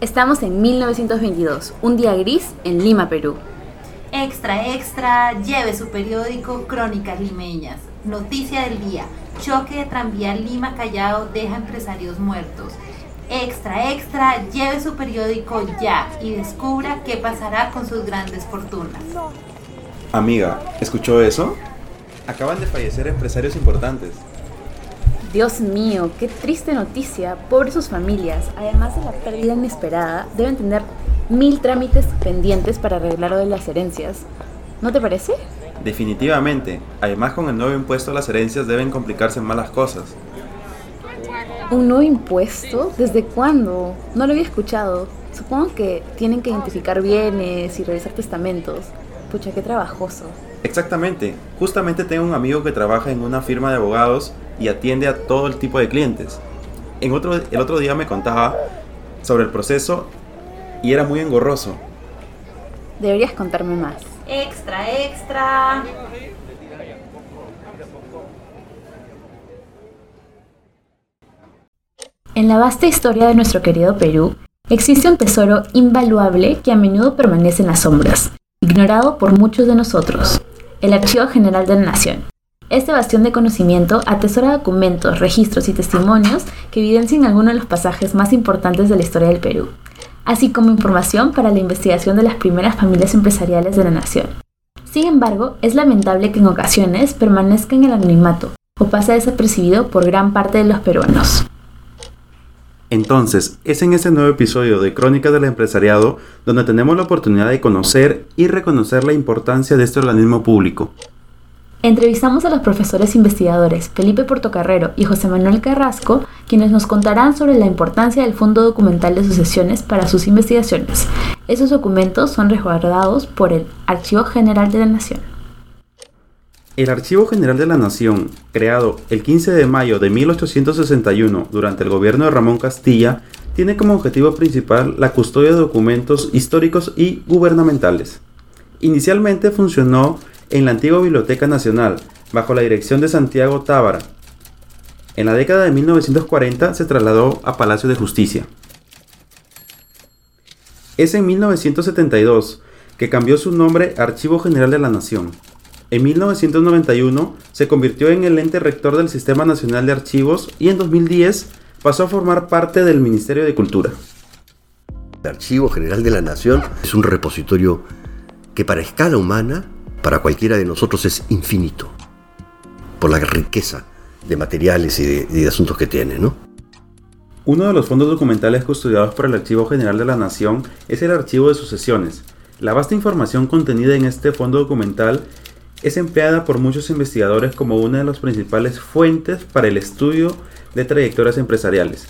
Estamos en 1922, un día gris en Lima, Perú. Extra, extra, lleve su periódico Crónicas Limeñas. Noticia del día, choque de tranvía Lima Callao deja empresarios muertos. Extra, extra, lleve su periódico ya y descubra qué pasará con sus grandes fortunas. Amiga, ¿escuchó eso? Acaban de fallecer empresarios importantes. Dios mío, qué triste noticia. Pobres sus familias, además de la pérdida inesperada, deben tener mil trámites pendientes para arreglar lo de las herencias. ¿No te parece? Definitivamente. Además, con el nuevo impuesto las herencias deben complicarse más las cosas. ¿Un nuevo impuesto? ¿Desde cuándo? No lo había escuchado. Supongo que tienen que identificar bienes y revisar testamentos. Pucha, qué trabajoso. Exactamente. Justamente tengo un amigo que trabaja en una firma de abogados y atiende a todo el tipo de clientes. En otro, el otro día me contaba sobre el proceso y era muy engorroso. Deberías contarme más. Extra, extra. En la vasta historia de nuestro querido Perú, existe un tesoro invaluable que a menudo permanece en las sombras, ignorado por muchos de nosotros, el Archivo General de la Nación. Este bastión de conocimiento atesora documentos, registros y testimonios que evidencian algunos de los pasajes más importantes de la historia del Perú, así como información para la investigación de las primeras familias empresariales de la nación. Sin embargo, es lamentable que en ocasiones permanezca en el anonimato o pase desapercibido por gran parte de los peruanos. Entonces, es en este nuevo episodio de Crónicas del Empresariado donde tenemos la oportunidad de conocer y reconocer la importancia de este organismo público, Entrevistamos a los profesores investigadores Felipe Portocarrero y José Manuel Carrasco, quienes nos contarán sobre la importancia del Fondo Documental de Sucesiones para sus investigaciones. Esos documentos son resguardados por el Archivo General de la Nación. El Archivo General de la Nación, creado el 15 de mayo de 1861 durante el gobierno de Ramón Castilla, tiene como objetivo principal la custodia de documentos históricos y gubernamentales. Inicialmente funcionó en la antigua Biblioteca Nacional, bajo la dirección de Santiago Tábara. En la década de 1940 se trasladó a Palacio de Justicia. Es en 1972 que cambió su nombre Archivo General de la Nación. En 1991 se convirtió en el ente rector del Sistema Nacional de Archivos y en 2010 pasó a formar parte del Ministerio de Cultura. El Archivo General de la Nación es un repositorio que para escala humana para cualquiera de nosotros es infinito, por la riqueza de materiales y de, asuntos que tiene, ¿no? Uno de los fondos documentales custodiados por el Archivo General de la Nación es el Archivo de Sucesiones. La vasta información contenida en este fondo documental es empleada por muchos investigadores como una de las principales fuentes para el estudio de trayectorias empresariales,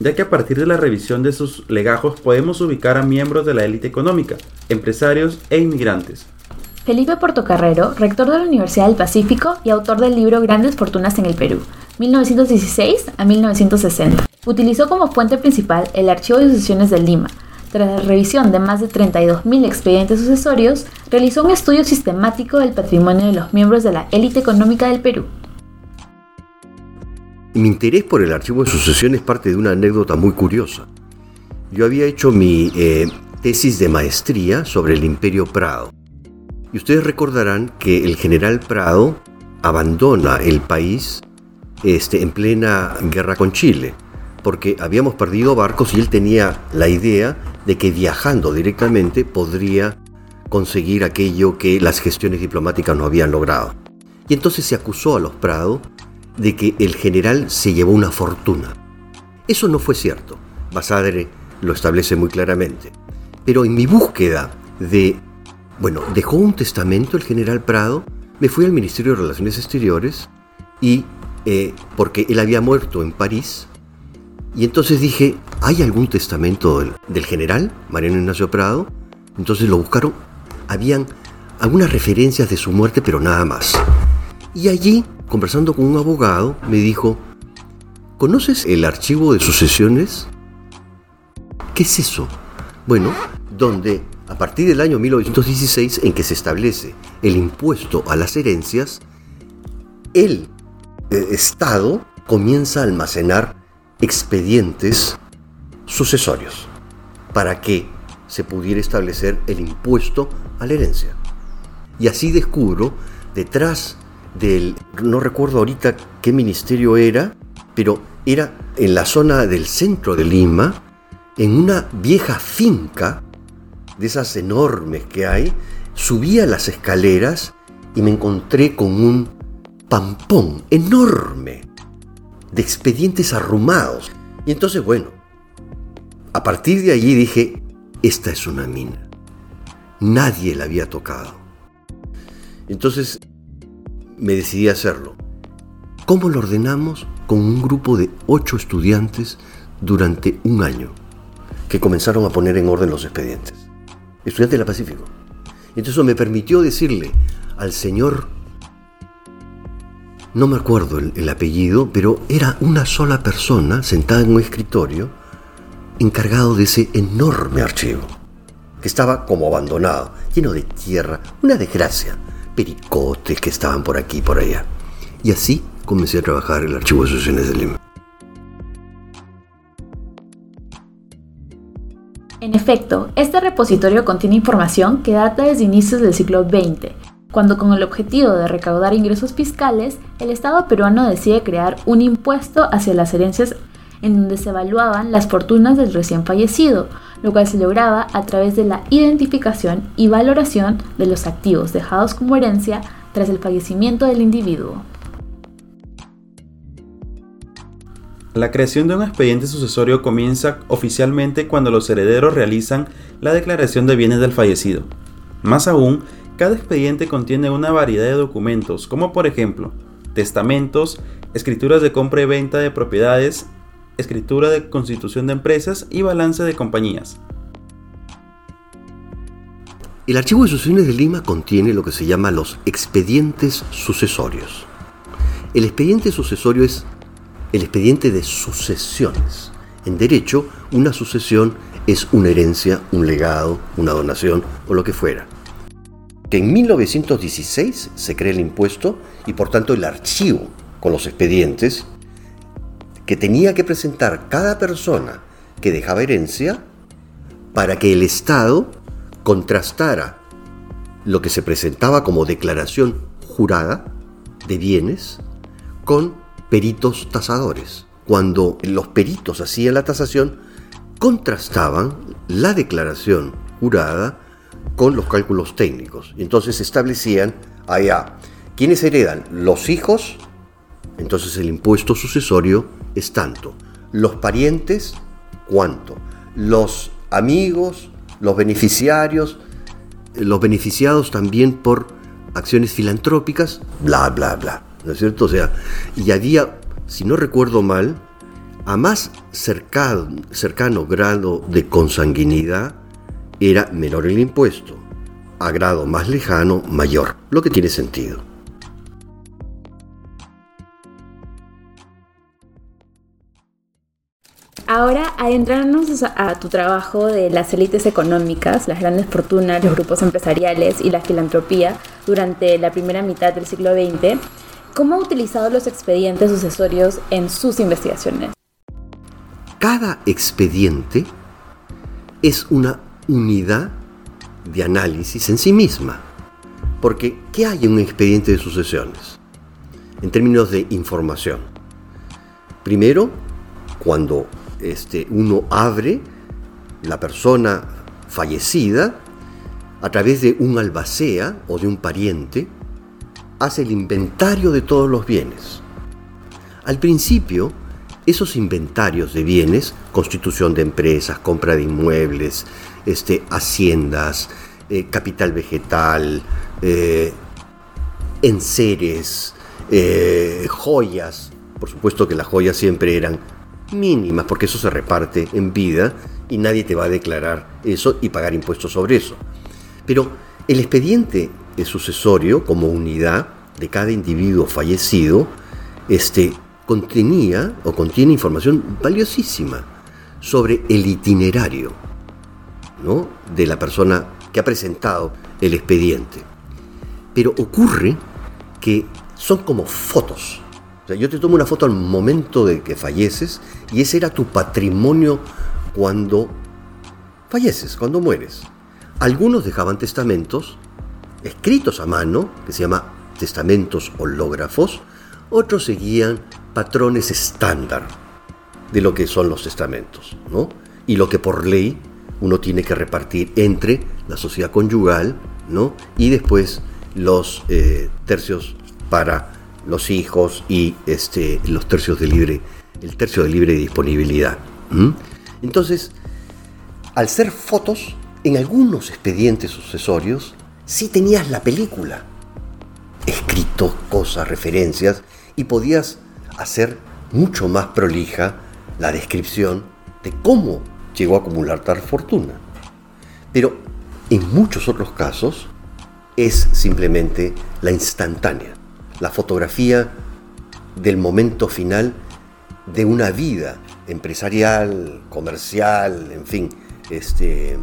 ya que a partir de la revisión de sus legajos podemos ubicar a miembros de la élite económica, empresarios e inmigrantes, Felipe Portocarrero, rector de la Universidad del Pacífico y autor del libro Grandes Fortunas en el Perú, 1916 a 1960. Utilizó como fuente principal el Archivo de Sucesiones de Lima. Tras la revisión de más de 32.000 expedientes sucesorios, realizó un estudio sistemático del patrimonio de los miembros de la élite económica del Perú. Mi interés por el archivo de sucesiones parte de una anécdota muy curiosa. Yo había hecho mi eh, tesis de maestría sobre el Imperio Prado y ustedes recordarán que el general Prado abandona el país este, en plena guerra con Chile, porque habíamos perdido barcos y él tenía la idea de que viajando directamente podría conseguir aquello que las gestiones diplomáticas no habían logrado. Y entonces se acusó a los Prado de que el general se llevó una fortuna. Eso no fue cierto. Basadre lo establece muy claramente. Pero en mi búsqueda de bueno, dejó un testamento el general Prado, me fui al Ministerio de Relaciones Exteriores y eh, porque él había muerto en París, y entonces dije, ¿hay algún testamento del, general Mariano Ignacio Prado? Entonces lo buscaron, habían algunas referencias de su muerte, pero nada más. Y allí, conversando con un abogado, me dijo, ¿conoces el archivo de sucesiones? ¿Qué es eso? Bueno, donde a partir del año 1916 en que se establece el impuesto a las herencias, el eh, Estado comienza a almacenar expedientes sucesorios. para que se pudiera establecer el impuesto a la herencia. Y así descubro, detrás no recuerdo ahorita qué ministerio era, pero era en la zona del centro de Lima, en una vieja finca, de esas enormes que hay, subía las escaleras y me encontré con un pampón enorme de expedientes arrumados. Y entonces, bueno, a partir de allí dije, esta es una mina. Nadie la había tocado. Entonces me decidí a hacerlo. ¿Cómo lo ordenamos? Con un grupo de ocho estudiantes durante un año, que comenzaron a poner en orden los expedientes. Estudiantes de la Pacífico. Entonces eso me permitió decirle al señor, no me acuerdo el, el apellido, pero era una sola persona sentada en un escritorio encargado de ese enorme archivo, que estaba como abandonado, lleno de tierra, una desgracia, pericotes que estaban por aquí y por allá. Y así comencé a trabajar el Archivo de Asociaciones de Lima. En efecto, este repositorio contiene información que data desde inicios del siglo XX, cuando con el objetivo de recaudar ingresos fiscales, el Estado peruano decide crear un impuesto hacia las herencias en donde se evaluaban las fortunas del recién fallecido, lo cual se lograba a través de la identificación y valoración de los activos dejados como herencia tras el fallecimiento del individuo. La creación de un expediente sucesorio comienza oficialmente cuando los herederos realizan la declaración de bienes del fallecido. Más aún, cada expediente contiene una variedad de documentos, como por ejemplo, testamentos, escrituras de compra y venta de propiedades, escritura de constitución de empresas y balance de compañías. El archivo de sucesiones de Lima contiene lo que se llama los expedientes sucesorios. El expediente sucesorio es el expediente de sucesiones. En derecho, una sucesión es una herencia, un legado, una donación o lo que fuera. Que en 1916 se crea el impuesto y por tanto el archivo con los expedientes que tenía que presentar cada persona que dejaba herencia para que el Estado contrastara lo que se presentaba como declaración jurada de bienes con peritos tasadores. Cuando los peritos hacían la tasación, contrastaban la declaración jurada con los cálculos técnicos. Entonces establecían allá quiénes heredan los hijos, entonces el impuesto sucesorio es tanto. Los parientes, cuánto. Los amigos, los beneficiarios, los beneficiados también por acciones filantrópicas, bla, bla, bla. ¿no es cierto? O sea, y había, si no recuerdo mal, a más cercano, cercano grado de consanguinidad era menor el impuesto, a grado más lejano mayor, lo que tiene sentido. Ahora, adentrarnos a tu trabajo de las élites económicas, las grandes fortunas, los grupos empresariales y la filantropía durante la primera mitad del siglo XX, ¿Cómo ha utilizado los expedientes sucesorios en sus investigaciones? Cada expediente es una unidad de análisis en sí misma. Porque, ¿qué hay en un expediente de sucesiones? En términos de información. Primero, cuando este, uno abre la persona fallecida a través de un albacea o de un pariente, hace el inventario de todos los bienes. Al principio, esos inventarios de bienes, constitución de empresas, compra de inmuebles, este, haciendas, eh, capital vegetal, eh, enseres, eh, joyas, por supuesto que las joyas siempre eran mínimas porque eso se reparte en vida y nadie te va a declarar eso y pagar impuestos sobre eso. Pero el expediente sucesorio como unidad de cada individuo fallecido este, contenía o contiene información valiosísima sobre el itinerario ¿no? de la persona que ha presentado el expediente. Pero ocurre que son como fotos. Yo te tomo una foto al momento de que falleces y ese era tu patrimonio cuando falleces, cuando mueres. Algunos dejaban testamentos escritos a mano, que se llama testamentos hológrafos, otros seguían patrones estándar de lo que son los testamentos, ¿no? Y lo que por ley uno tiene que repartir entre la sociedad conyugal, ¿no? Y después los eh, tercios para los hijos y este, los tercios de libre, el tercio de libre disponibilidad. Entonces, al ser fotos, en algunos expedientes sucesorios sí tenías la película, escrito cosas, referencias, y podías hacer mucho más prolija la descripción de cómo llegó a acumular tal fortuna. Pero en muchos otros casos es simplemente la instantánea, la fotografía del momento final de una vida empresarial, comercial, en fin, este,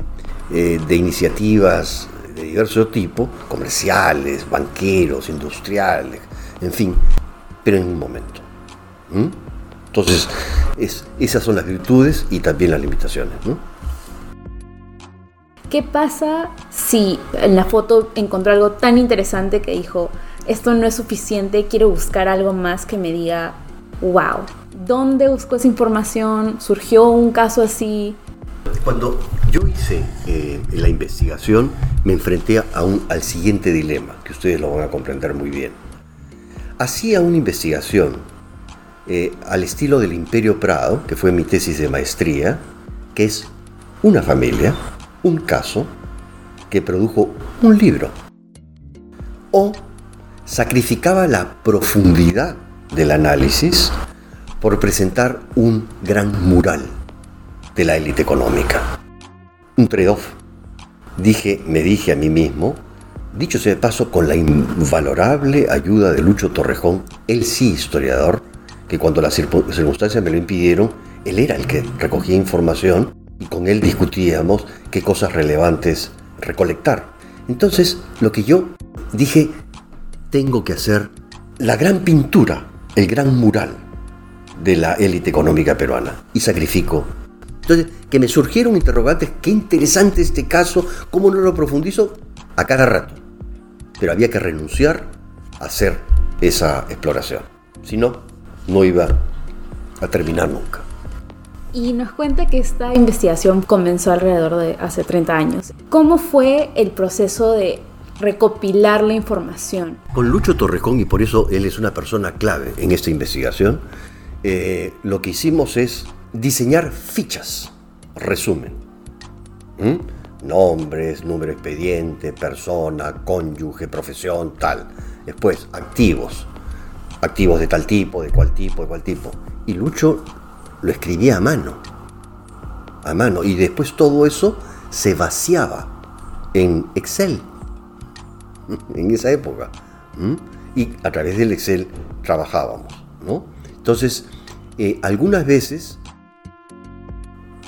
eh, de iniciativas de diverso tipo, comerciales, banqueros, industriales, en fin, pero en un momento. Entonces, esas son las virtudes y también las limitaciones. ¿Qué pasa si en la foto encontró algo tan interesante que dijo, esto no es suficiente, quiero buscar algo más que me diga, wow, ¿dónde buscó esa información? ¿Surgió un caso así? Cuando yo hice eh, la investigación, me enfrenté a un, al siguiente dilema, que ustedes lo van a comprender muy bien. Hacía una investigación eh, al estilo del Imperio Prado, que fue mi tesis de maestría, que es una familia, un caso, que produjo un libro. O sacrificaba la profundidad del análisis por presentar un gran mural de la élite económica. Un trade-off. Dije, me dije a mí mismo, dicho sea de paso, con la invalorable ayuda de Lucho Torrejón, él sí historiador, que cuando las circunstancias me lo impidieron, él era el que recogía información y con él discutíamos qué cosas relevantes recolectar. Entonces, lo que yo dije, tengo que hacer la gran pintura, el gran mural de la élite económica peruana y sacrifico entonces, que me surgieron interrogantes, qué interesante este caso, cómo no lo profundizo a cada rato. Pero había que renunciar a hacer esa exploración. Si no, no iba a terminar nunca. Y nos cuenta que esta investigación comenzó alrededor de hace 30 años. ¿Cómo fue el proceso de recopilar la información? Con Lucho Torrejón, y por eso él es una persona clave en esta investigación, eh, lo que hicimos es diseñar fichas, resumen. Nombres, número expediente, persona, cónyuge, profesión, tal. Después, activos. Activos de tal tipo, de cual tipo, de cual tipo. Y Lucho lo escribía a mano. A mano. Y después todo eso se vaciaba en Excel. En esa época. Y a través del Excel trabajábamos. ¿no? Entonces, eh, algunas veces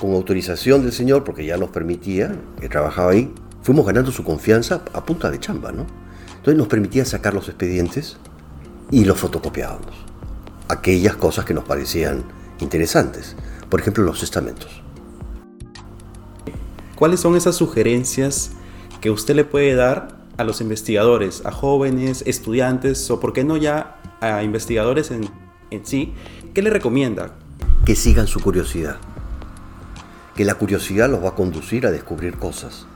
con autorización del señor, porque ya nos permitía, que trabajaba ahí, fuimos ganando su confianza a punta de chamba, ¿no? Entonces nos permitía sacar los expedientes y los fotocopiábamos. Aquellas cosas que nos parecían interesantes. Por ejemplo, los testamentos. ¿Cuáles son esas sugerencias que usted le puede dar a los investigadores, a jóvenes, estudiantes o, por qué no ya, a investigadores en, en sí? ¿Qué le recomienda? Que sigan su curiosidad que la curiosidad los va a conducir a descubrir cosas.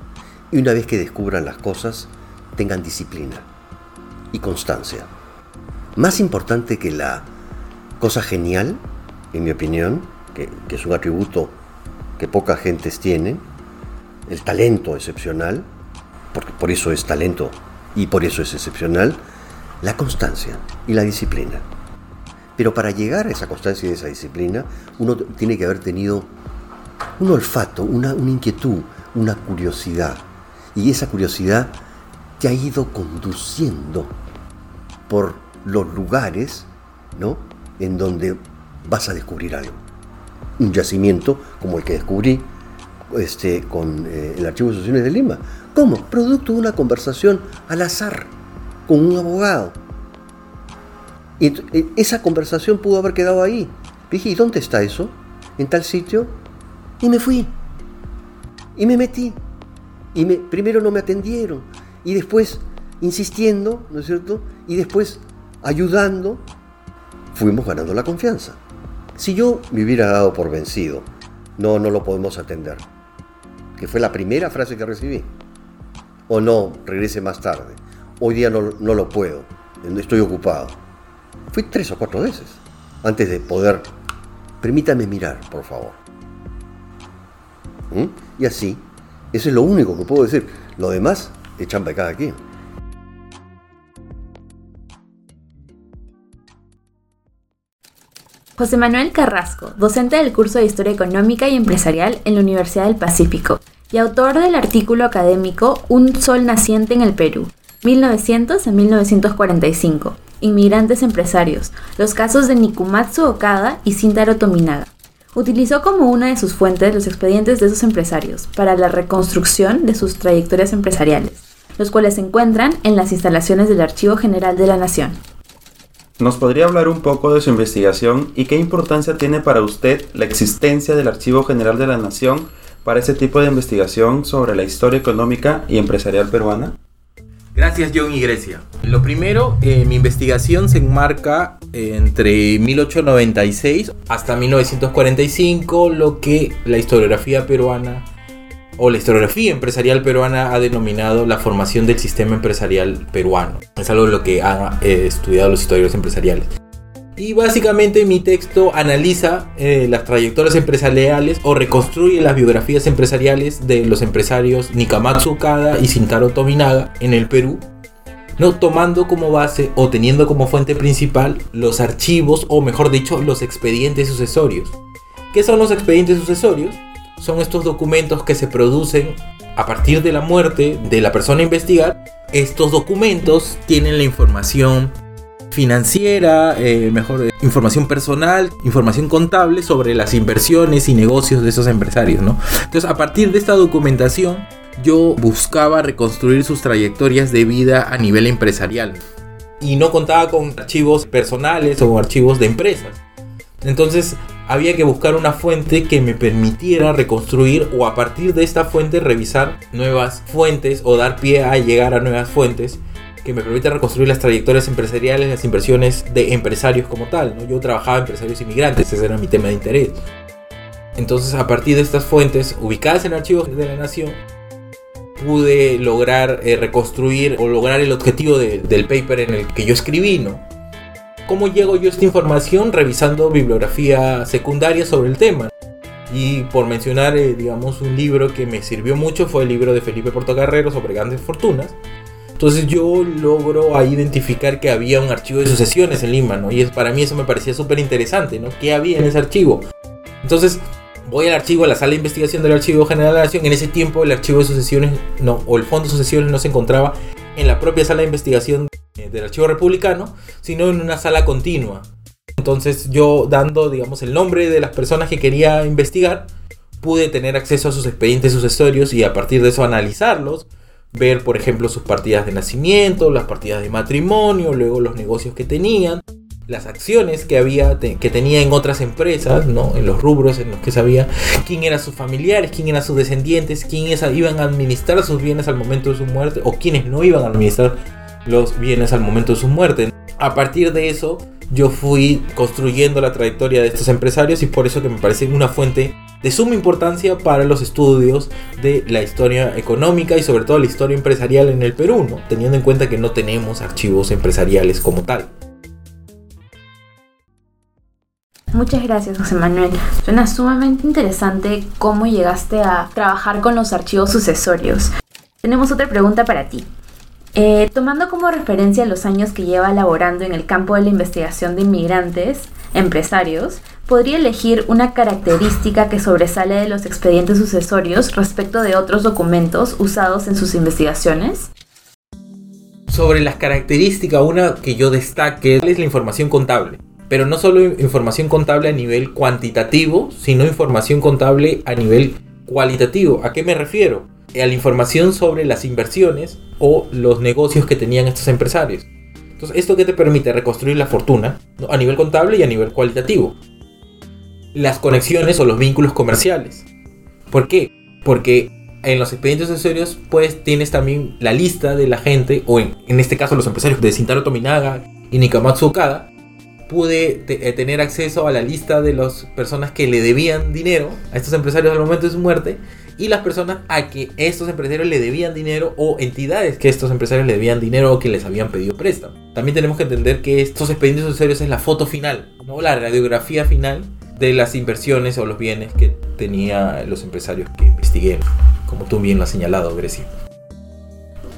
Y una vez que descubran las cosas, tengan disciplina y constancia. Más importante que la cosa genial, en mi opinión, que, es un atributo que pocas gentes tienen, el talento excepcional, porque por eso es talento y por eso es excepcional, la constancia y la disciplina. Pero para llegar a esa constancia y esa disciplina, uno tiene que haber tenido un olfato, una, inquietud, una curiosidad. Y esa curiosidad te ha ido conduciendo por los lugares ¿no? en donde vas a descubrir algo. Un yacimiento como el que descubrí este, con eh, el Archivo de Asociaciones de Lima. ¿Cómo? Producto de una conversación al azar con un abogado. Y eh, esa conversación pudo haber quedado ahí. Dije, ¿y dónde está eso? En tal sitio y me fui. Y me metí. Y me, primero no me atendieron. Y después, insistiendo, ¿no es cierto? Y después, ayudando, fuimos ganando la confianza. Si yo me hubiera dado por vencido, no, no lo podemos atender, que fue la primera frase que recibí, o no, regrese más tarde, hoy día no, lo puedo, estoy ocupado. Fui tres o cuatro veces antes de poder, permítame mirar, por favor. ¿Mm? Y así, eso es lo único que puedo decir. Lo demás es chamba de cada quien. José Manuel Carrasco, docente del curso de Historia Económica y Empresarial en la Universidad del Pacífico y autor del artículo académico Un Sol Naciente en el Perú, 1900 a 1945, Inmigrantes Empresarios, los casos de Nikumatsu Okada y Sintaro Tominaga. Utilizó como una de sus fuentes los expedientes de esos empresarios para la reconstrucción de sus trayectorias empresariales, los cuales se encuentran en las instalaciones del Archivo General de la Nación. ¿Nos podría hablar un poco de su investigación y qué importancia tiene para usted la existencia del Archivo General de la Nación para ese tipo de investigación sobre la historia económica y empresarial peruana? Gracias John y Grecia. Lo primero, eh, mi investigación se enmarca entre 1896 hasta 1945, lo que la historiografía peruana o la historiografía empresarial peruana ha denominado la formación del sistema empresarial peruano. Es algo de lo que han eh, estudiado los historiadores empresariales. Y básicamente mi texto analiza eh, las trayectorias empresariales o reconstruye las biografías empresariales de los empresarios Nikamatsu Kada y Shintaro Tominaga en el Perú, no tomando como base o teniendo como fuente principal los archivos o mejor dicho los expedientes sucesorios. ¿Qué son los expedientes sucesorios? son estos documentos que se producen a partir de la muerte de la persona a investigar. Estos documentos tienen la información financiera, eh, mejor información personal, información contable sobre las inversiones y negocios de esos empresarios, ¿no? Entonces, a partir de esta documentación, yo buscaba reconstruir sus trayectorias de vida a nivel empresarial y no contaba con archivos personales o archivos de empresas. Entonces, había que buscar una fuente que me permitiera reconstruir o a partir de esta fuente revisar nuevas fuentes o dar pie a llegar a nuevas fuentes que me permitan reconstruir las trayectorias empresariales, las inversiones de empresarios como tal. ¿no? Yo trabajaba empresarios inmigrantes, ese era mi tema de interés. Entonces, a partir de estas fuentes ubicadas en archivos de la nación, pude lograr eh, reconstruir o lograr el objetivo del paper en el que yo escribí, ¿no? ¿Cómo llego yo a esta información? Revisando bibliografía secundaria sobre el tema. Y por mencionar, eh, digamos, un libro que me sirvió mucho fue el libro de Felipe Portocarrero sobre grandes fortunas. Entonces yo logro identificar que había un archivo de sucesiones en Lima, ¿no? Y es, para mí eso me parecía súper interesante, ¿no? ¿Qué había en ese archivo? Entonces voy al archivo, a la sala de investigación del Archivo General de la Nación. En ese tiempo el archivo de sucesiones, no, o el fondo de sucesiones no se encontraba en la propia sala de investigación del archivo republicano, sino en una sala continua. Entonces yo dando, digamos, el nombre de las personas que quería investigar, pude tener acceso a sus expedientes sucesorios y a partir de eso analizarlos, ver, por ejemplo, sus partidas de nacimiento, las partidas de matrimonio, luego los negocios que tenían, las acciones que había que tenía en otras empresas, ¿no? En los rubros en los que sabía quién eran sus familiares, quién eran sus descendientes, quiénes iban a administrar sus bienes al momento de su muerte o quiénes no iban a administrar los bienes al momento de su muerte. A partir de eso, yo fui construyendo la trayectoria de estos empresarios y por eso que me parece una fuente de suma importancia para los estudios de la historia económica y sobre todo la historia empresarial en el Perú, teniendo en cuenta que no tenemos archivos empresariales como tal. Muchas gracias, José Manuel. Suena sumamente interesante cómo llegaste a trabajar con los archivos sucesorios. Tenemos otra pregunta para ti. Eh, tomando como referencia los años que lleva laborando en el campo de la investigación de inmigrantes, empresarios, ¿podría elegir una característica que sobresale de los expedientes sucesorios respecto de otros documentos usados en sus investigaciones? Sobre las características, una que yo destaque es la información contable. Pero no solo información contable a nivel cuantitativo, sino información contable a nivel cualitativo. ¿A qué me refiero? A la información sobre las inversiones o los negocios que tenían estos empresarios. Entonces, ¿esto qué te permite? Reconstruir la fortuna a nivel contable y a nivel cualitativo. Las conexiones o los vínculos comerciales. ¿Por qué? Porque en los expedientes sucesorios, pues tienes también la lista de la gente, o en, en este caso los empresarios de Sintaro Tominaga y Nikamatsu Okada, pude eh, tener acceso a la lista de las personas que le debían dinero a estos empresarios al momento de su muerte y las personas a que estos empresarios le debían dinero o entidades que estos empresarios le debían dinero o que les habían pedido préstamo. También tenemos que entender que estos expedientes sucesorios es la foto final, no la radiografía final de las inversiones o los bienes que tenía los empresarios que investigué, como tú bien lo has señalado, Grecia.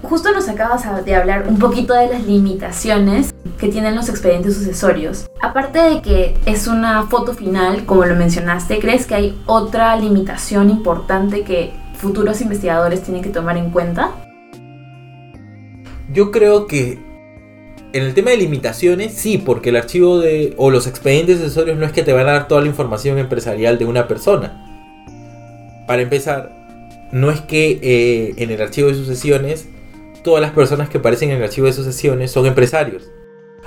Justo nos acabas de hablar un poquito de las limitaciones que tienen los expedientes sucesorios. Aparte de que es una foto final, como lo mencionaste, ¿crees que hay otra limitación importante que futuros investigadores tienen que tomar en cuenta? Yo creo que en el tema de limitaciones, sí, porque el archivo de o los expedientes sucesorios no es que te van a dar toda la información empresarial de una persona. Para empezar, no es que eh, en el archivo de sucesiones todas las personas que aparecen en el archivo de sucesiones son empresarios.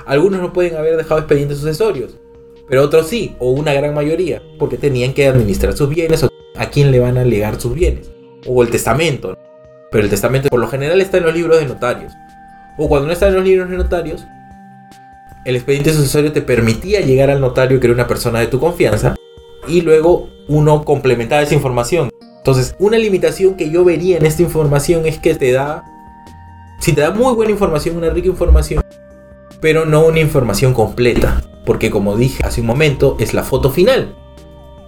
Algunos no pueden haber dejado expedientes sucesorios, pero otros sí, o una gran mayoría, porque tenían que administrar sus bienes o a quién le van a legar sus bienes, o el testamento. Pero el testamento por lo general está en los libros de notarios. O cuando no está en los libros de notarios, el expediente sucesorio te permitía llegar al notario que era una persona de tu confianza y luego uno complementaba esa información. Entonces, una limitación que yo vería en esta información es que te da, si te da muy buena información, una rica información, pero no una información completa, porque como dije hace un momento, es la foto final.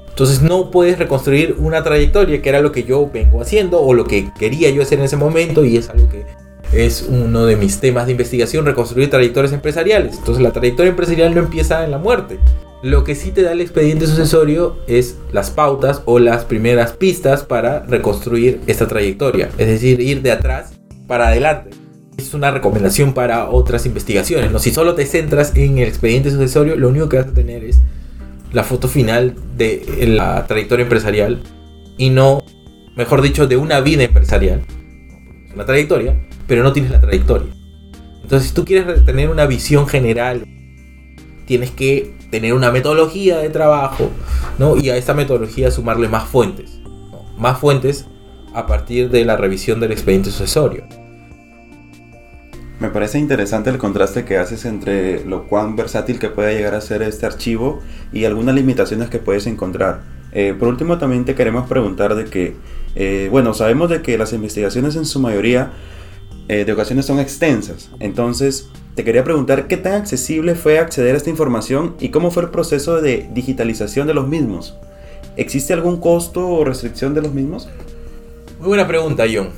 Entonces no puedes reconstruir una trayectoria, que era lo que yo vengo haciendo o lo que quería yo hacer en ese momento y es algo que es uno de mis temas de investigación, reconstruir trayectorias empresariales. Entonces la trayectoria empresarial no empieza en la muerte. Lo que sí te da el expediente sucesorio es las pautas o las primeras pistas para reconstruir esta trayectoria. Es decir, ir de atrás para adelante. Es una recomendación para otras investigaciones. ¿no? Si solo te centras en el expediente sucesorio, lo único que vas a tener es la foto final de la trayectoria empresarial y no, mejor dicho, de una vida empresarial. Una trayectoria, pero no tienes la trayectoria. Entonces, si tú quieres tener una visión general, tienes que tener una metodología de trabajo, ¿no? Y a esta metodología sumarle más fuentes, más fuentes a partir de la revisión del expediente sucesorio. Me parece interesante el contraste que haces entre lo cuán versátil que puede llegar a ser este archivo y algunas limitaciones que puedes encontrar. Eh, por último, también te queremos preguntar de que, eh, bueno, sabemos de que las investigaciones en su mayoría eh, de ocasiones son extensas. Entonces, te quería preguntar qué tan accesible fue acceder a esta información y cómo fue el proceso de digitalización de los mismos. ¿Existe algún costo o restricción de los mismos? Muy buena pregunta, John.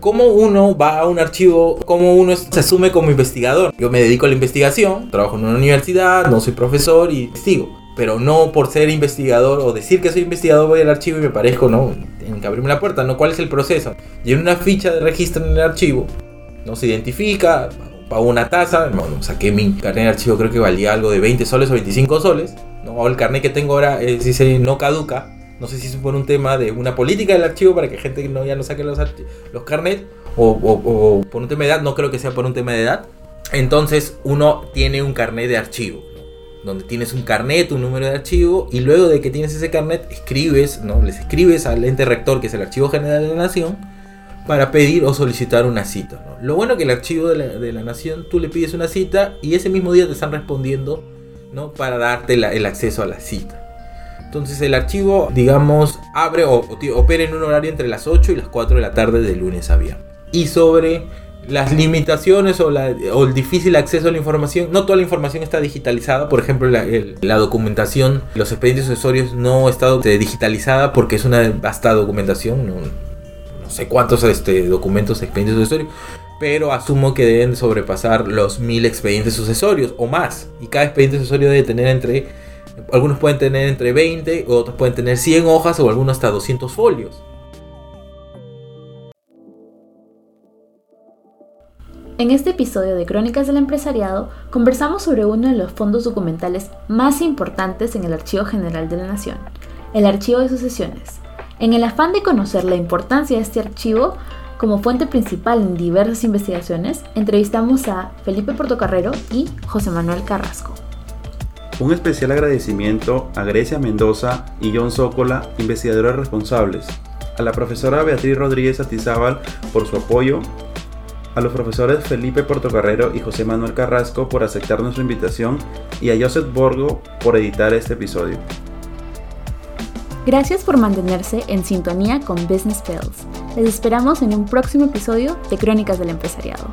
¿Cómo uno va a un archivo? ¿Cómo uno se asume como investigador? Yo me dedico a la investigación, trabajo en una universidad, no soy profesor y sigo. Pero no por ser investigador o decir que soy investigador voy al archivo y me parezco, no, tienen que abrirme la puerta, ¿no? ¿Cuál es el proceso? Lleno una ficha de registro en el archivo, no se identifica, pago una tasa, no, saqué mi carnet de archivo, creo que valía algo de 20 soles o 25 soles, ¿no? el carnet que tengo ahora eh, dice no caduca, no sé si es por un tema de una política del archivo para que gente no, ya no saque los, los carnets o, o, por un tema de edad, no creo que sea por un tema de edad. Entonces uno tiene un carnet de archivo, donde tienes un carnet, un número de archivo, y luego de que tienes ese carnet, escribes, ¿no? les escribes al ente rector, que es el Archivo General de la Nación, para pedir o solicitar una cita. Lo bueno que el Archivo de la, de la, Nación, tú le pides una cita y ese mismo día te están respondiendo ¿no? para darte el acceso a la cita. Entonces el archivo, digamos, abre o, opera en un horario entre las 8 y las 4 de la tarde de lunes a viernes. Y sobre las limitaciones o, el difícil acceso a la información, no toda la información está digitalizada. Por ejemplo, la, documentación, los expedientes sucesorios no está digitalizada porque es una vasta documentación. No, sé cuántos este, documentos, expedientes sucesorios pero asumo que deben sobrepasar los mil expedientes sucesorios o más. Y cada expediente sucesorio debe tener entre algunos pueden tener entre 20, otros pueden tener 100 hojas o algunos hasta 200 folios. En este episodio de Crónicas del Empresariado conversamos sobre uno de los fondos documentales más importantes en el Archivo General de la Nación, el Archivo de Sucesiones. En el afán de conocer la importancia de este archivo como fuente principal en diversas investigaciones, entrevistamos a Felipe Portocarrero y José Manuel Carrasco. Un especial agradecimiento a Grecia Mendoza y John Zócola, investigadores responsables, a la profesora Beatriz Rodríguez Atizábal por su apoyo, a los profesores Felipe Portocarrero y José Manuel Carrasco por aceptar nuestra invitación y a Joseph Borgo por editar este episodio. Gracias por mantenerse en sintonía con Business Tales. Les esperamos en un próximo episodio de Crónicas del Empresariado.